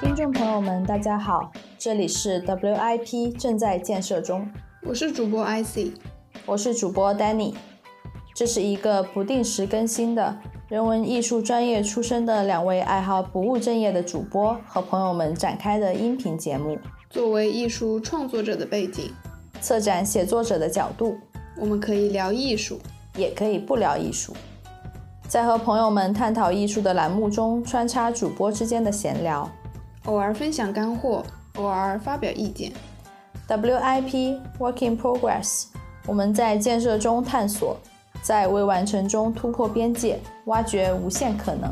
听众朋友们，大家好，这里是 WIP 正在建设中，我是主播 IC，我是主播 Danny，这是一个不定时更新的人文艺术专业出身的两位爱好不务正业的主播和朋友们展开的音频节目。作为艺术创作者的背景，策展写作者的角度，我们可以聊艺术，也可以不聊艺术。在和朋友们探讨艺术的栏目中，穿插主播之间的闲聊，偶尔分享干货，偶尔发表意见。WIP（Working Progress，我们在建设中探索，在未完成中突破边界，挖掘无限可能。